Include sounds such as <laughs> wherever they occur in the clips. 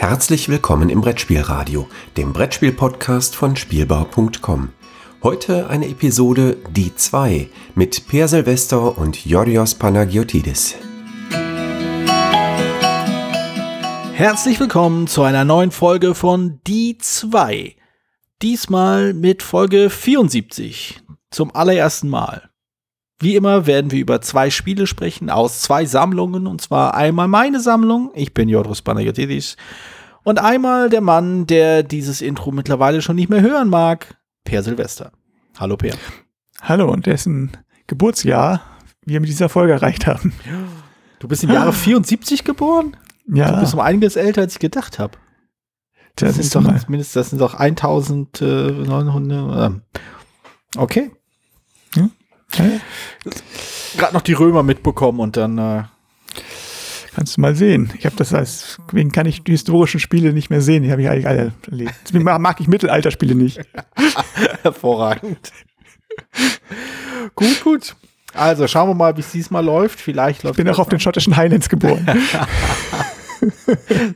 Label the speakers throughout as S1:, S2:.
S1: Herzlich willkommen im Brettspielradio, dem Brettspiel-Podcast von Spielbau.com. Heute eine Episode Die 2 mit Per Silvester und Yorios Panagiotidis.
S2: Herzlich willkommen zu einer neuen Folge von Die 2. Diesmal mit Folge 74. Zum allerersten Mal. Wie immer werden wir über zwei Spiele sprechen aus zwei Sammlungen und zwar einmal meine Sammlung, ich bin Joris Panagiotis, und einmal der Mann, der dieses Intro mittlerweile schon nicht mehr hören mag, Per Silvester. Hallo Per.
S3: Hallo und dessen Geburtsjahr wir mit dieser Folge erreicht haben.
S2: Du bist im Jahre 74 geboren?
S3: Ja.
S2: Du bist um einiges älter, als ich gedacht habe. Das,
S3: Das ist
S2: sind
S3: doch
S2: doch mindestens, das sind doch 1900. ähm, Okay. Gerade noch die Römer mitbekommen und dann. Äh,
S3: Kannst du mal sehen. Ich habe das als, deswegen kann ich die historischen Spiele nicht mehr sehen. Die habe ich eigentlich alle erlebt. Deswegen mag ich Mittelalterspiele nicht. <laughs>
S2: hervorragend. gut, gut. Also schauen wir mal, wie es diesmal läuft. Vielleicht läuft
S3: Ich bin auch auf den schottischen Highlands geboren. <laughs>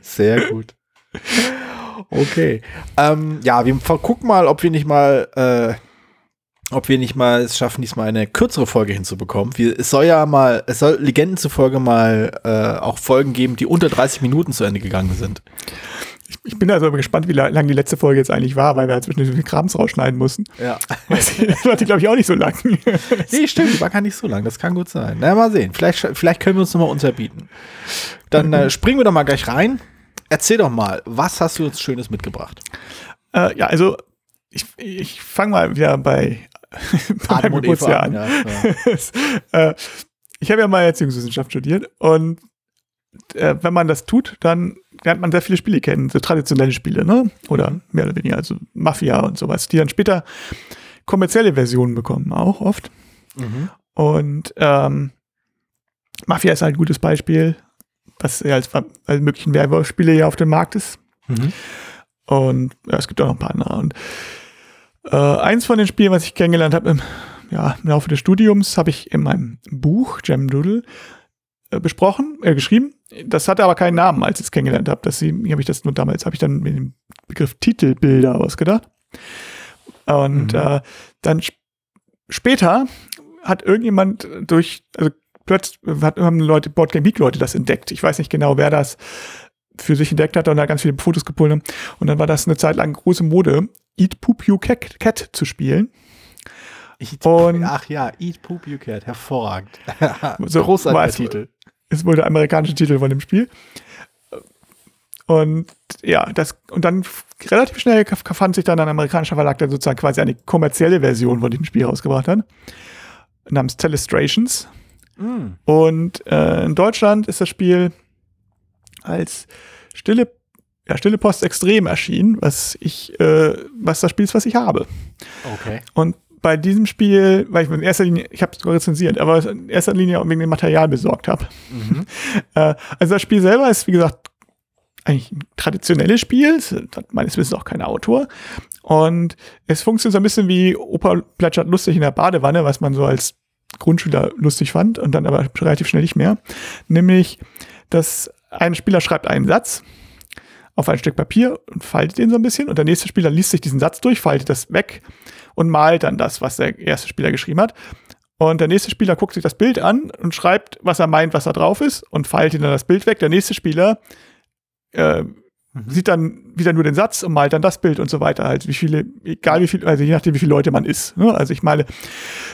S2: Sehr gut. Okay. Ähm, ja, wir gucken mal, ob wir nicht mal, äh, ob wir nicht mal es schaffen, diesmal eine kürzere Folge hinzubekommen. Wir, es soll ja mal, es soll Legenden zufolge mal äh, auch Folgen geben, die unter 30 Minuten zu Ende gegangen sind.
S3: Ich bin also gespannt, wie la- lang die letzte Folge jetzt eigentlich war, weil wir zwischen den Krams rausschneiden mussten.
S2: Ja. <laughs>
S3: Das war die, glaube ich, auch nicht so lang. <laughs>
S2: Nee, stimmt, die war gar nicht so lang. Das kann gut sein. Na, mal sehen. Vielleicht, vielleicht können wir uns nochmal unterbieten. Dann äh, springen wir doch mal gleich rein. Erzähl doch mal, was hast du uns Schönes mitgebracht?
S3: Äh, ja, also ich, ich fange mal wieder bei, <laughs>
S2: und
S3: Geburtsjahr an,
S2: ja, <laughs>
S3: äh, ich habe ja mal Erziehungswissenschaft studiert und äh, wenn man das tut, dann lernt man sehr viele Spiele kennen, so traditionelle Spiele, ne? Oder mehr oder weniger, also Mafia und sowas, die dann später kommerzielle Versionen bekommen, auch oft.
S2: Mhm.
S3: Und ähm, Mafia ist halt ein gutes Beispiel, was ja als alle möglichen Werwolf-Spiele ja auf dem Markt ist.
S2: Mhm.
S3: Und ja, es gibt auch noch ein paar andere. Und äh, eins von den Spielen, was ich kennengelernt habe im, ja, im Laufe des Studiums, habe ich in meinem Buch Gem Doodle äh, besprochen, äh, geschrieben. Das hatte aber keinen Namen, als ich es kennengelernt habe. Das habe ich das nur damals, habe ich dann mit dem Begriff Titelbilder ausgedacht. Und
S2: Mhm.
S3: äh, dann sp später hat irgendjemand durch, also plötzlich hat, haben Leute, Boardgame Geek Leute das entdeckt. Ich weiß nicht genau, wer das für sich entdeckt hat und da ganz viele Fotos gepult. Und dann war das eine Zeit lang große Mode, Eat Poop You Cat, Cat zu spielen.
S2: Eat,
S3: Und-
S2: ach ja, Eat Poop You Cat, hervorragend. <laughs>
S3: So,
S2: Großartiger
S3: es-
S2: Titel.
S3: ist wohl der amerikanische Titel von dem Spiel. Und ja, das, und dann relativ schnell fand sich dann ein amerikanischer Verlag, der sozusagen quasi eine kommerzielle Version von dem Spiel rausgebracht hat, namens Telestrations.
S2: Mm.
S3: Und äh, in Deutschland ist das Spiel als Stille, ja, Stille Post Extrem erschienen, was ich, äh, was das Spiel ist, was ich habe.
S2: Okay.
S3: Und bei diesem Spiel, weil ich in erster Linie, ich habe es rezensiert, aber in erster Linie auch wegen dem Material besorgt habe.
S2: Mhm. <laughs>
S3: Äh, also das Spiel selber ist, wie gesagt, eigentlich ein traditionelles Spiel. Hat meines Wissens auch kein Autor. Und es funktioniert so ein bisschen wie Opa plätschert lustig in der Badewanne, was man so als Grundschüler lustig fand und dann aber relativ schnell nicht mehr. Nämlich, dass ein Spieler schreibt einen Satz auf ein Stück Papier und faltet den so ein bisschen und der nächste Spieler liest sich diesen Satz durch, faltet das weg und malt dann das, was der erste Spieler geschrieben hat. Und der nächste Spieler guckt sich das Bild an und schreibt, was er meint, was da drauf ist und faltet dann das Bild weg. Der nächste Spieler äh, sieht dann wieder nur den Satz und malt dann das Bild und so weiter. Halt, wie viele, egal wie viel, also je nachdem, wie viele Leute man ist. Ne? Also ich meine,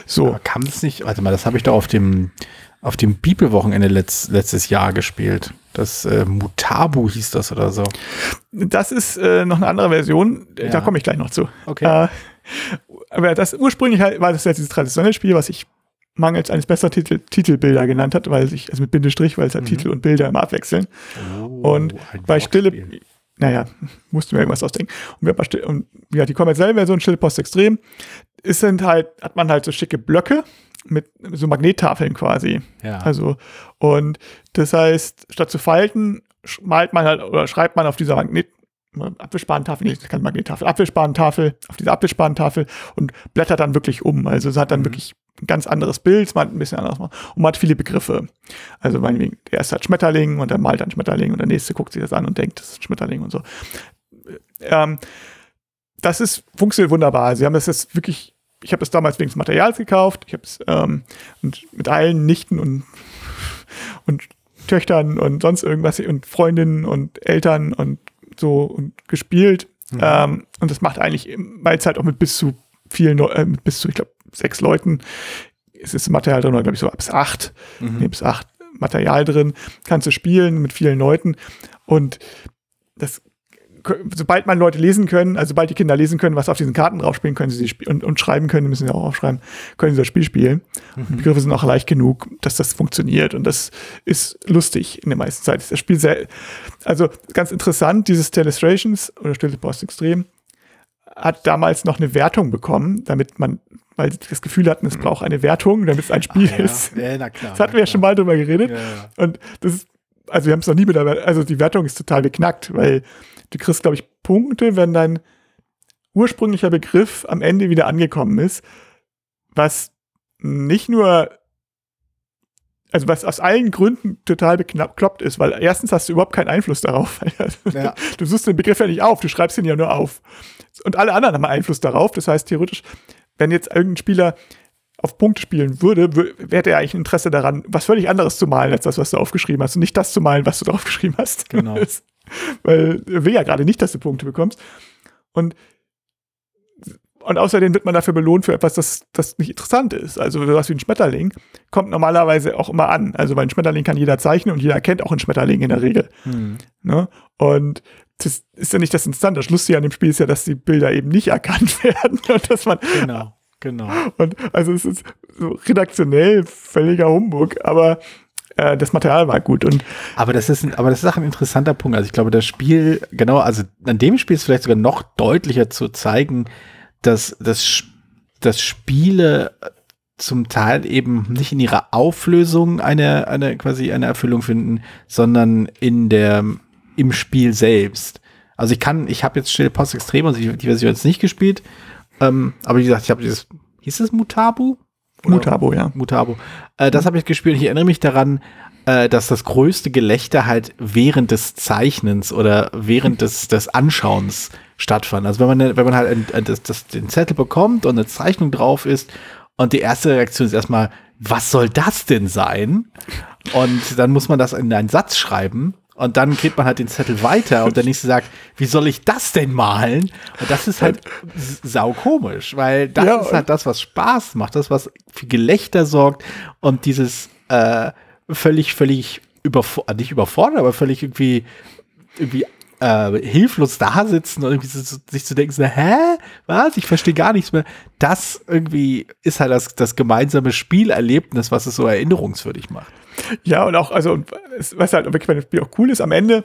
S3: so.
S2: Aber kam das nicht, warte mal, das habe ich doch auf dem, auf dem Bibelwochenende letzt, letztes Jahr gespielt. Das äh, Mutabu hieß das oder so.
S3: Das ist äh, noch eine andere Version,
S2: Ja.
S3: da komme ich gleich noch zu.
S2: Okay.
S3: Äh, aber das ursprünglich halt, war das jetzt dieses traditionelle Spiel, was ich mangels eines besseren Titel, Titelbilder genannt hat, weil sich, also mit Bindestrich, weil es halt
S2: Mhm.
S3: Titel und Bilder immer abwechseln.
S2: Oh,
S3: und bei Stille, naja, mussten wir irgendwas ausdenken. Und, wir, und ja, die kommerzielle Version Stille Post Extrem ist sind halt, hat man halt so schicke Blöcke mit so Magnettafeln quasi.
S2: Ja.
S3: Also, und das heißt, statt zu falten, malt man halt oder schreibt man auf dieser Magnet, Abwischsparentafel, nee, das ist keine Magnettafel, Abwischsparentafel, auf dieser Abwischsparentafel und blättert dann wirklich um. Also es hat dann
S2: Mhm.
S3: wirklich ein ganz anderes Bild, man hat ein bisschen anderes und man hat viele Begriffe. Also meinetwegen, der erste hat Schmetterling und der malt dann Schmetterling und der nächste guckt sich das an und denkt, das ist Schmetterling und so. Ähm, das ist funktioniert wunderbar. Sie haben das jetzt wirklich, ich habe das damals wegen des Materials gekauft, ich habe es ähm, mit allen Nichten und, <laughs> und Töchtern und sonst irgendwas und Freundinnen und Eltern und so und gespielt. Mhm. Ähm, und das macht eigentlich meine Zeit auch mit bis zu vielen, äh, mit bis zu, ich glaube, sechs Leuten. Es ist Material drin, glaube ich, so bis acht, mhm. nee, bis acht Material drin. Kannst du spielen mit vielen Leuten. Und das sobald man Leute lesen können, also sobald die Kinder lesen können, was auf diesen Karten draufspielen, können sie sie und, und schreiben können, müssen sie auch aufschreiben, können sie das Spiel spielen. Mhm. Die Begriffe sind auch leicht genug, dass das funktioniert und das ist lustig in der meisten Zeit. Das Spiel sehr, also ganz interessant, dieses Telestrations oder Stille Post Extrem hat damals noch eine Wertung bekommen, damit man weil sie das Gefühl hatten, es mhm. braucht eine Wertung, damit es ein Spiel Ach, ja. ist. Ja, na klar, das hatten wir ja schon mal drüber geredet. Ja, und das ist, also wir haben es noch nie mit der, also die Wertung ist total beknackt, weil du kriegst, glaube ich, Punkte, wenn dein ursprünglicher Begriff am Ende wieder angekommen ist, was nicht nur, also was aus allen Gründen total bekloppt ist, weil erstens hast du überhaupt keinen Einfluss darauf. <laughs> Ja. Du suchst den Begriff ja nicht auf, du schreibst ihn ja nur auf. Und alle anderen haben Einfluss darauf. Das heißt, theoretisch, wenn jetzt irgendein Spieler auf Punkte spielen würde, wäre er eigentlich ein Interesse daran, was völlig anderes zu malen, als das, was du aufgeschrieben hast. Und nicht das zu malen, was du draufgeschrieben hast. Genau. <laughs> <laughs> Weil er will ja gerade nicht, dass du Punkte bekommst. Und, und außerdem wird man dafür belohnt für etwas, das, das nicht interessant ist. Also sowas wie ein Schmetterling kommt normalerweise auch immer an. Also weil ein Schmetterling kann jeder zeichnen und jeder kennt auch einen Schmetterling in der Regel. Hm. Ne? Und das ist ja nicht das Interessante. Das Lustige an dem Spiel ist ja, dass die Bilder eben nicht erkannt <laughs> werden und dass man
S2: genau, genau. <laughs>
S3: Und also es ist so redaktionell völliger Humbug, aber äh, das Material war gut. Und
S2: aber das ist, ein, aber das ist auch ein interessanter Punkt. Also ich glaube, das Spiel, genau, also an dem Spiel ist vielleicht sogar noch deutlicher zu zeigen, dass das, das Spiele zum Teil eben nicht in ihrer Auflösung eine, eine quasi eine Erfüllung finden, sondern in der, im Spiel selbst. Also ich kann, ich habe jetzt Stille Post Extrem, also die, die Version jetzt nicht gespielt, ähm, aber wie gesagt, ich habe dieses, hieß es Mutabu?
S3: Oder Mutabo, ja.
S2: Mutabo. Äh, das habe ich gespielt. Ich erinnere mich daran, äh, dass das größte Gelächter halt während des Zeichnens oder während des, des Anschauens stattfand. Also wenn man, wenn man halt ein, ein, das, das, den Zettel bekommt und eine Zeichnung drauf ist und die erste Reaktion ist erstmal, was soll das denn sein? Und dann muss man das in einen Satz schreiben und dann geht man halt den Zettel weiter und der nächste sagt, wie soll ich das denn malen? Und das ist halt sau komisch, weil das ja, ist halt das, was Spaß macht, das, was für Gelächter sorgt und dieses äh, völlig, völlig überfordert, nicht überfordert, aber völlig irgendwie, irgendwie äh, hilflos da sitzen und irgendwie so, sich zu denken, so, hä? Was? Ich verstehe gar nichts mehr. Das irgendwie ist halt das, das gemeinsame Spielerlebnis, was es so erinnerungswürdig macht.
S3: Ja, und auch, also, was halt wirklich bei dem Spiel auch cool ist, am Ende,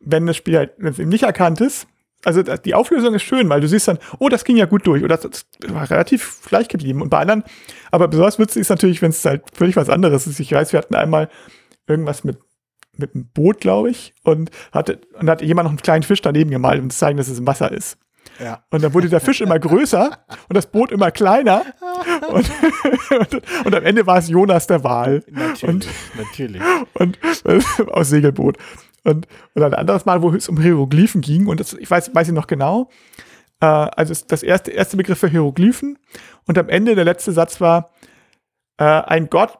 S3: wenn das Spiel halt, wenn es eben nicht erkannt ist, also die Auflösung ist schön, weil du siehst dann, oh, das ging ja gut durch oder das, war relativ gleich geblieben. Und bei anderen, aber besonders witzig ist natürlich, wenn es halt völlig was anderes ist. Ich weiß, wir hatten einmal irgendwas mit mit einem Boot, glaube ich, und hatte und hat jemand noch einen kleinen Fisch daneben gemalt, um zu zeigen, dass es im Wasser ist. Ja. Und dann wurde der Fisch immer größer und das Boot immer kleiner. Und, <laughs> und, am Ende war es Jonas der Wal.
S2: Natürlich,
S3: und,
S2: natürlich.
S3: Und, aus Segelboot. Und, und ein anderes Mal, wo es um Hieroglyphen ging, und das, ich weiß, weiß ich noch genau, äh, also das erste, erste Begriff für Hieroglyphen und am Ende der letzte Satz war, äh, ein Gott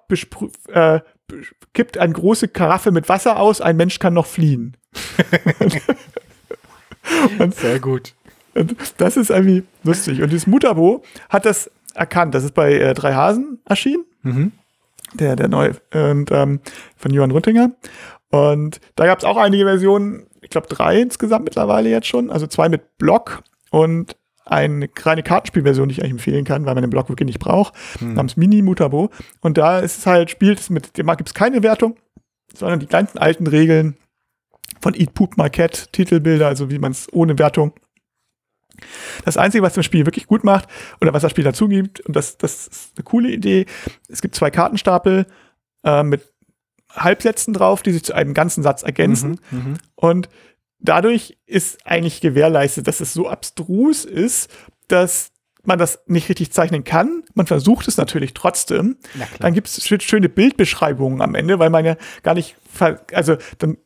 S3: äh, kippt eine große Karaffe mit Wasser aus, ein Mensch kann noch fliehen. <laughs>
S2: und, Sehr gut.
S3: Das ist irgendwie lustig. Und dieses Mutabo hat das erkannt. Das ist bei äh, Drei Hasen erschienen. Mhm. Der, der neue und, ähm, von Johann Rüttinger. Und da gab es auch einige Versionen, ich glaube drei insgesamt mittlerweile jetzt schon. Also zwei mit Block und eine reine Kartenspielversion, die ich eigentlich empfehlen kann, weil man den Block wirklich nicht braucht, hm. namens Mini Mutabo. Und da ist es halt, spielt es mit, dem gibt es keine Wertung, sondern die ganzen alten Regeln von Eat Poop Marquette, Titelbilder, also wie man es ohne Wertung das Einzige, was das Spiel wirklich gut macht oder was das Spiel dazu gibt, und das, das ist eine coole Idee, es gibt zwei Kartenstapel äh, mit Halbsätzen drauf, die sich zu einem ganzen Satz ergänzen. Mhm, mhm. und dadurch ist eigentlich gewährleistet, dass es so abstrus ist, dass man das nicht richtig zeichnen kann, man versucht es natürlich trotzdem, dann gibt es schöne Bildbeschreibungen am Ende, weil man ja gar nicht, also dann,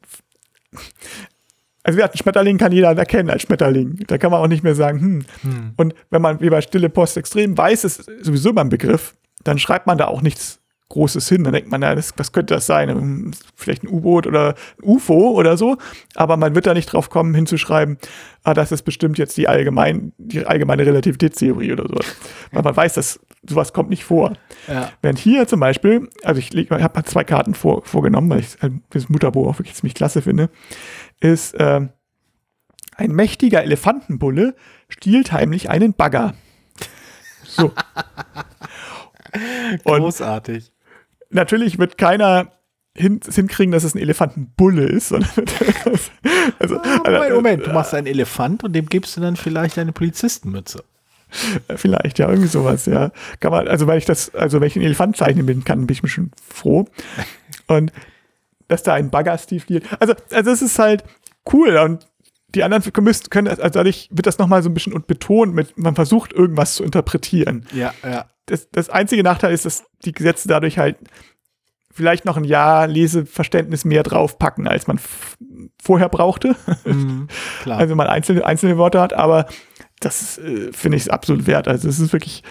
S3: also wir hatten Schmetterling kann jeder erkennen als Schmetterling. Da kann man auch nicht mehr sagen, hm. hm. Und wenn man wie bei Stille Post extrem weiß, ist sowieso immer ein Begriff, dann schreibt man da auch nichts Großes hin. Dann denkt man, ja, das, was könnte das sein? Vielleicht ein U-Boot oder ein UFO oder so. Aber man wird da nicht drauf kommen, hinzuschreiben, ah, das ist bestimmt jetzt die, allgemein, die allgemeine Relativitätstheorie oder so. Weil man weiß, dass sowas kommt nicht vor. Ja. Während hier zum Beispiel, also ich, ich habe mal zwei Karten vor, vorgenommen, weil ich das Mutterbo auch wirklich ziemlich klasse finde, ist äh, ein mächtiger Elefantenbulle stiehlt heimlich einen Bagger. So. <laughs>
S2: Großartig
S3: natürlich wird keiner hin, hinkriegen, dass es ein Elefantenbulle ist. also,
S2: also, Moment, Moment, du machst einen Elefant und dem gibst du dann vielleicht eine Polizistenmütze.
S3: Vielleicht, ja, irgendwie sowas, ja. Kann man, also weil ich das, also wenn ich einen Elefant zeichnen bin kann, bin ich mir schon froh. Und dass da ein Bagger Steve geht. Also, also es ist halt cool und die anderen können, also dadurch wird das nochmal so ein bisschen betont mit, man versucht irgendwas zu interpretieren.
S2: Ja, ja
S3: das, das einzige Nachteil ist, dass die Gesetze dadurch halt vielleicht noch ein Jahr Leseverständnis mehr draufpacken, als man vorher brauchte. Mhm, <laughs> also wenn man einzelne, einzelne Worte hat, aber das äh, finde ich absolut wert. Also es ist wirklich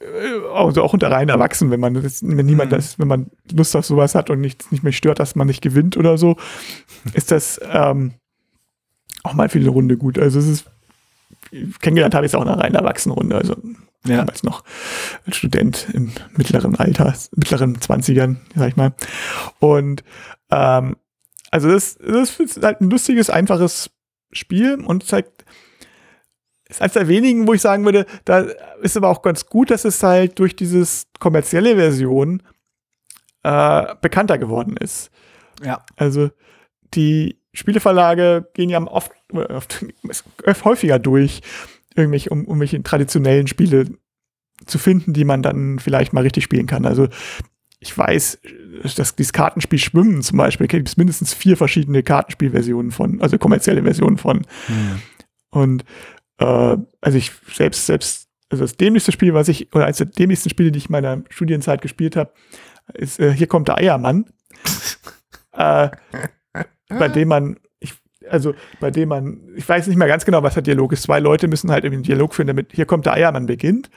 S3: äh, also auch unter rein erwachsen, wenn man das, wenn niemand mhm. das, wenn man Lust auf sowas hat und nicht, nicht mehr stört, dass man nicht gewinnt oder so, <laughs> ist das ähm, auch mal für eine Runde gut. Also es ist kennengelernt habe ich es auch in einer rein erwachsenen Runde. Also ja. damals noch als Student im mittleren Alter, mittleren 20ern, sag ich mal. Und ähm, also das, das ist halt ein lustiges, einfaches Spiel und zeigt, ist eines der wenigen, wo ich sagen würde, da ist aber auch ganz gut, dass es halt durch dieses kommerzielle Version äh, bekannter geworden ist.
S2: Ja.
S3: Also die Spieleverlage gehen ja oft, oft <laughs> häufiger durch, irgendwelche, um irgendwelche traditionellen Spiele zu finden, die man dann vielleicht mal richtig spielen kann. Also ich weiß, dass dieses Kartenspiel Schwimmen zum Beispiel, gibt es mindestens vier verschiedene Kartenspielversionen von, also kommerzielle Versionen von. Mhm. Und äh, also ich selbst, selbst, also das dämlichste Spiel, was ich, oder eines der dämlichsten Spiele, die ich in meiner Studienzeit gespielt habe, ist äh, Hier kommt der Eiermann. <laughs> äh, bei dem man also bei dem man, ich weiß nicht mehr ganz genau, was der Dialog ist. Zwei Leute müssen halt irgendwie einen Dialog führen, damit hier kommt der Eiermann beginnt.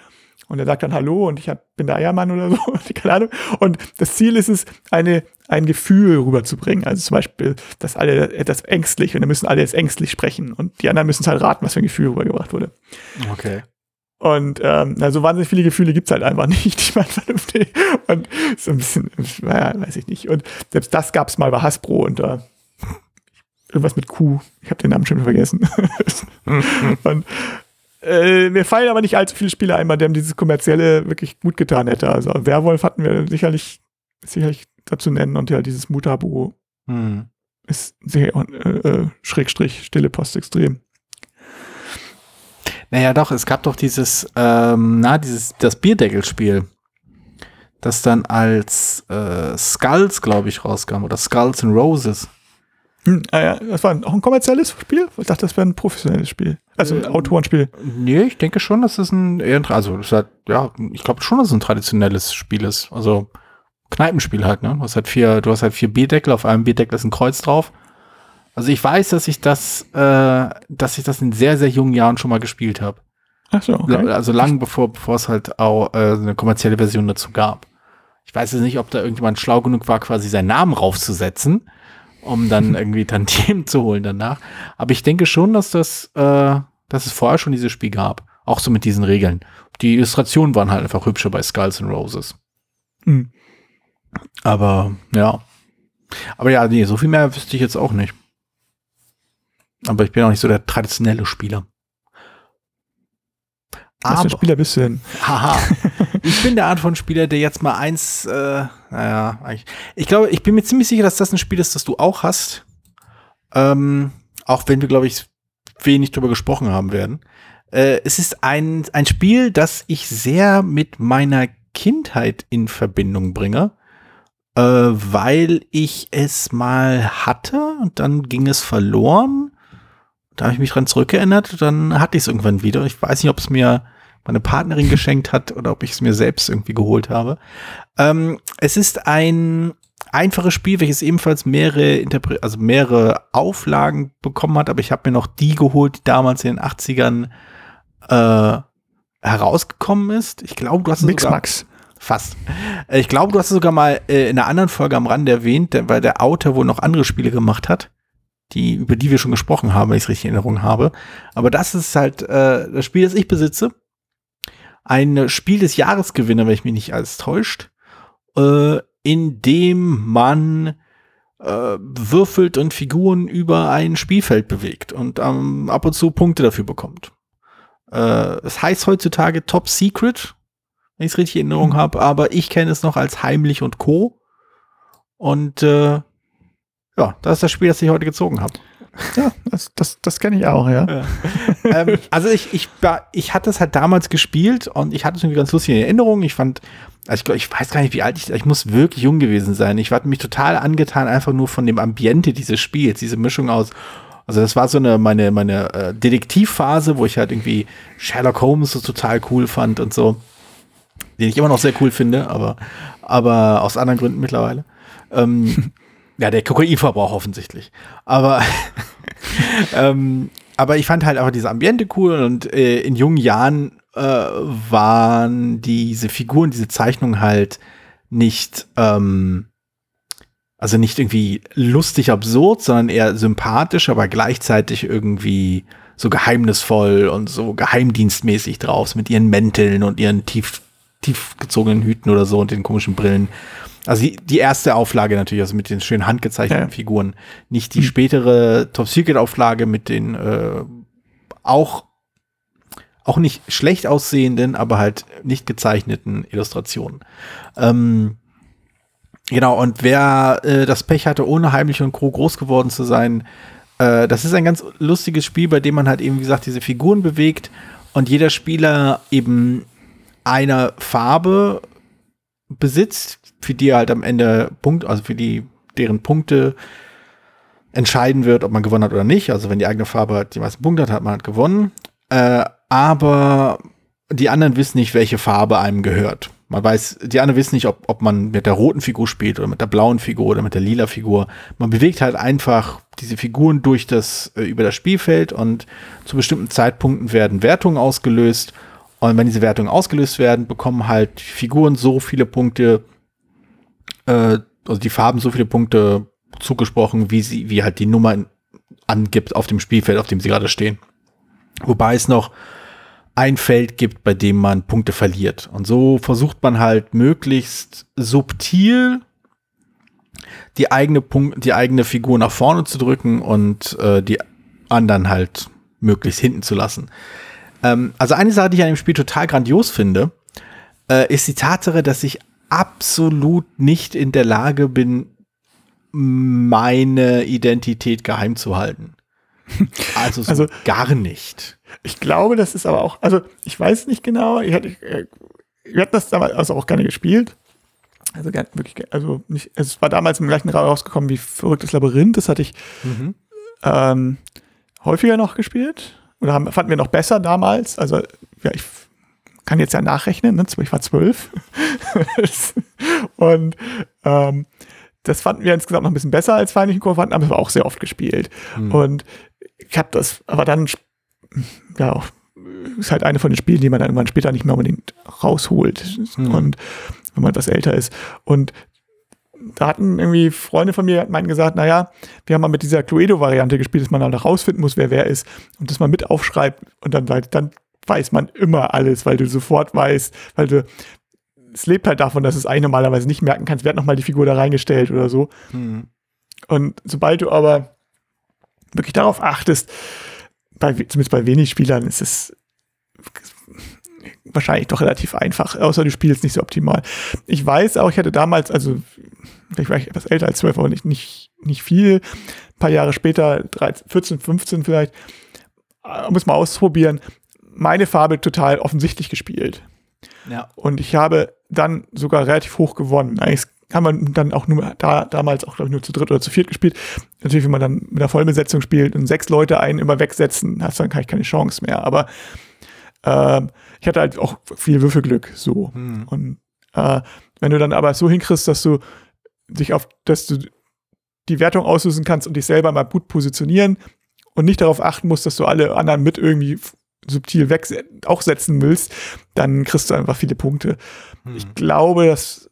S3: Und er sagt dann Hallo und ich hab, bin der Eiermann oder so, <laughs> keine Ahnung. Und das Ziel ist es, eine, ein Gefühl rüberzubringen. Also zum Beispiel, dass alle etwas ängstlich und dann müssen alle jetzt ängstlich sprechen und die anderen müssen es halt raten, was für ein Gefühl rübergebracht wurde.
S2: Okay.
S3: Und ähm, also wahnsinnig viele Gefühle gibt's halt einfach <laughs> nicht, die man vernünftig. Und so ein bisschen, naja, weiß ich nicht. Und selbst das gab's mal bei Hasbro und da irgendwas mit Q. Ich habe den Namen schon vergessen. <laughs> und äh, mir fallen aber nicht allzu viele Spiele ein, bei dem dieses kommerzielle wirklich gut getan hätte. Also Werwolf hatten wir sicherlich, sicherlich dazu nennen und ja dieses Mutabo hm. ist sehr äh, äh, Schrägstrich stille Post extrem.
S2: Naja, doch, es gab doch dieses, ähm, na, dieses, das Bierdeckelspiel, das dann als äh, Skulls, glaube ich, rauskam, oder Skulls and Roses.
S3: Hm, ah ja, das war auch ein kommerzielles Spiel? Ich dachte, das wäre ein professionelles Spiel. Also ein ähm, Autorenspiel.
S2: Nee, ich denke schon, dass es ein eher also das hat, ja, ich glaube schon, dass es ein traditionelles Spiel ist. Also Kneipenspiel halt, ne? Du hast halt vier, du hast halt vier Bierdeckel, auf einem Bierdeckel ist ein Kreuz drauf. Also ich weiß, dass ich das, äh, dass ich das in sehr, sehr jungen Jahren schon mal gespielt habe.
S3: Ach so, okay.
S2: Also lang bevor, bevor es halt auch äh, eine kommerzielle Version dazu gab. Ich weiß jetzt nicht, ob da irgendjemand schlau genug war, quasi seinen Namen raufzusetzen um dann <laughs> irgendwie Tantiemen zu holen danach. Aber ich denke schon, dass das, äh, dass es vorher schon dieses Spiel gab. Auch so mit diesen Regeln. Die Illustrationen waren halt einfach hübscher bei Skulls and Roses. Mhm. Aber ja. Aber ja, nee, so viel mehr wüsste ich jetzt auch nicht. Aber ich bin auch nicht so der traditionelle Spieler.
S3: Was für ein Spieler bist du denn?
S2: Haha. <laughs> ich bin der Art von Spieler, der jetzt mal eins, äh, naja, eigentlich. Ich glaube, ich bin mir ziemlich sicher, dass das ein Spiel ist, das du auch hast. Ähm, auch wenn wir, glaube ich, wenig drüber gesprochen haben werden. Äh, es ist ein, ein Spiel, das ich sehr mit meiner Kindheit in Verbindung bringe, äh, weil ich es mal hatte und dann ging es verloren. Da habe ich mich dran zurückerinnert, dann hatte ich es irgendwann wieder. Ich weiß nicht, ob es mir meine Partnerin geschenkt hat oder ob ich es mir selbst irgendwie geholt habe. Ähm, es ist ein einfaches Spiel, welches ebenfalls mehrere, Interpre also mehrere Auflagen bekommen hat, aber ich habe mir noch die geholt, die damals in den 80ern äh, herausgekommen ist. Ich glaube, du hast es
S3: Mix
S2: sogar
S3: Max.
S2: fast. Äh, Ich glaube, du hast es sogar mal äh, in einer anderen Folge am Rande erwähnt, weil der Autor wohl noch andere Spiele gemacht hat, die über die wir schon gesprochen haben, wenn ich es richtig in Erinnerung habe. Aber das ist halt äh, das Spiel, das ich besitze. Ein Spiel des Jahresgewinner, wenn ich mich nicht alles täuscht, äh, in dem man äh, würfelt und Figuren über ein Spielfeld bewegt und ähm, ab und zu Punkte dafür bekommt. Äh, es heißt heutzutage Top Secret, wenn ich es richtig in Erinnerung
S3: Mhm.
S2: habe, aber ich kenne es noch als Heimlich und Co. Und äh, ja, das ist das Spiel, das ich heute gezogen habe.
S3: Ja, das, das, das kenne ich auch, ja. <laughs>
S2: ähm, also ich, ich, war- ich hatte es halt damals gespielt und ich hatte es irgendwie ganz lustig in Erinnerung. Ich fand, also ich, glaub, ich weiß gar nicht, wie alt ich, ich muss wirklich jung gewesen sein. Ich war mich total angetan, einfach nur von dem Ambiente dieses Spiels, diese Mischung aus. Also das war so eine, meine, meine äh, Detektivphase, wo ich halt irgendwie Sherlock Holmes so total cool fand und so. Den ich immer noch sehr cool finde, aber, aber aus anderen Gründen mittlerweile. Ähm, <laughs> ja, der Kokainverbrauch offensichtlich. Aber, <laughs> ähm, aber ich fand halt auch diese Ambiente cool und äh, in jungen Jahren äh, waren diese Figuren, diese Zeichnungen halt nicht, ähm, also nicht irgendwie lustig absurd, sondern eher sympathisch, aber gleichzeitig irgendwie so geheimnisvoll und so geheimdienstmäßig drauf, mit ihren Mänteln und ihren tief, tief gezogenen Hüten oder so und den komischen Brillen. Also die, die erste Auflage natürlich, also mit den schönen handgezeichneten
S3: Ja.
S2: Figuren. Nicht die spätere Top Secret Auflage mit den äh, auch, auch nicht schlecht aussehenden, aber halt nicht gezeichneten Illustrationen. Ähm, genau, und wer äh, das Pech hatte, ohne Heimlich und Co. groß geworden zu sein, äh, das ist ein ganz lustiges Spiel, bei dem man halt eben, wie gesagt, diese Figuren bewegt und jeder Spieler eben eine Farbe besitzt, für die halt am Ende Punkt, also für die deren Punkte entscheiden wird, ob man gewonnen hat oder nicht. Also wenn die eigene Farbe die meisten Punkte hat, hat man halt gewonnen. Äh, aber die anderen wissen nicht, welche Farbe einem gehört. Man weiß, die anderen wissen nicht, ob, ob man mit der roten Figur spielt oder mit der blauen Figur oder mit der lila Figur. Man bewegt halt einfach diese Figuren durch das, äh, über das Spielfeld und zu bestimmten Zeitpunkten werden Wertungen ausgelöst. Und wenn diese Wertungen ausgelöst werden, bekommen halt Figuren so viele Punkte, äh, also die Farben so viele Punkte zugesprochen, wie sie, wie halt die Nummer angibt auf dem Spielfeld, auf dem sie gerade stehen. Wobei es noch ein Feld gibt, bei dem man Punkte verliert. Und so versucht man halt möglichst subtil die eigene Punkt, die eigene Figur nach vorne zu drücken und äh, die anderen halt möglichst hinten zu lassen. Ähm, also eine Sache, die ich an dem Spiel total grandios finde, äh, ist die Tatsache, dass ich absolut nicht in der Lage bin, meine Identität geheim zu halten. <laughs> Also, so
S3: Also-
S2: gar nicht.
S3: Ich glaube, das ist aber auch, also ich weiß nicht genau, ich hatte, wir hatten das damals also auch gerne gespielt. Also wirklich, also nicht, es war damals im gleichen Raum rausgekommen wie Verrücktes Labyrinth, das hatte ich
S2: Mhm.
S3: ähm, häufiger noch gespielt. Oder haben, fanden wir noch besser damals. Also, ja, ich kann jetzt ja nachrechnen, ne? ich war zwölf. <laughs> Und ähm, das fanden wir insgesamt noch ein bisschen besser als Vereinigten Chor fanden, aber es war auch sehr oft gespielt. Und ich habe das, aber dann, ja, auch, ist halt eine von den Spielen, die man dann irgendwann später nicht mehr unbedingt rausholt. Und wenn man etwas älter ist. Und da hatten irgendwie Freunde von mir meinen gesagt, naja, wir haben mal mit dieser Cluedo-Variante gespielt, dass man dann rausfinden muss, wer wer ist und dass man mit aufschreibt und dann, dann weiß man immer alles, weil du sofort weißt, weil du es lebt halt davon, dass es eigentlich normalerweise nicht merken kannst, wer hat nochmal die Figur da reingestellt oder so.
S2: Mhm.
S3: Und sobald du aber wirklich darauf achtest, bei, zumindest bei wenig Spielern ist es wahrscheinlich doch relativ einfach, außer du spielst nicht so optimal. Ich weiß auch, ich hatte damals, also ich war etwas älter als 12, aber nicht, nicht, nicht viel, ein paar Jahre später, 13, 14, 15 vielleicht, äh, um es mal auszuprobieren, meine Farbe total offensichtlich gespielt.
S2: Ja.
S3: Und ich habe dann sogar relativ hoch gewonnen. Eigentlich haben wir dann auch nur da, damals auch, glaube ich, nur zu dritt oder zu viert gespielt. Natürlich, wenn man dann mit einer Vollbesetzung spielt und sechs Leute einen immer wegsetzen, hast du dann eigentlich keine Chance mehr. Aber Ähm, ich hatte halt auch viel Würfelglück so.
S2: Hm.
S3: Und äh, wenn du dann aber so hinkriegst, dass du dich auf, dass du die Wertung auslösen kannst und dich selber mal gut positionieren und nicht darauf achten musst, dass du alle anderen mit irgendwie subtil weg auch setzen willst, dann kriegst du einfach viele Punkte.
S2: Hm.
S3: Ich glaube, dass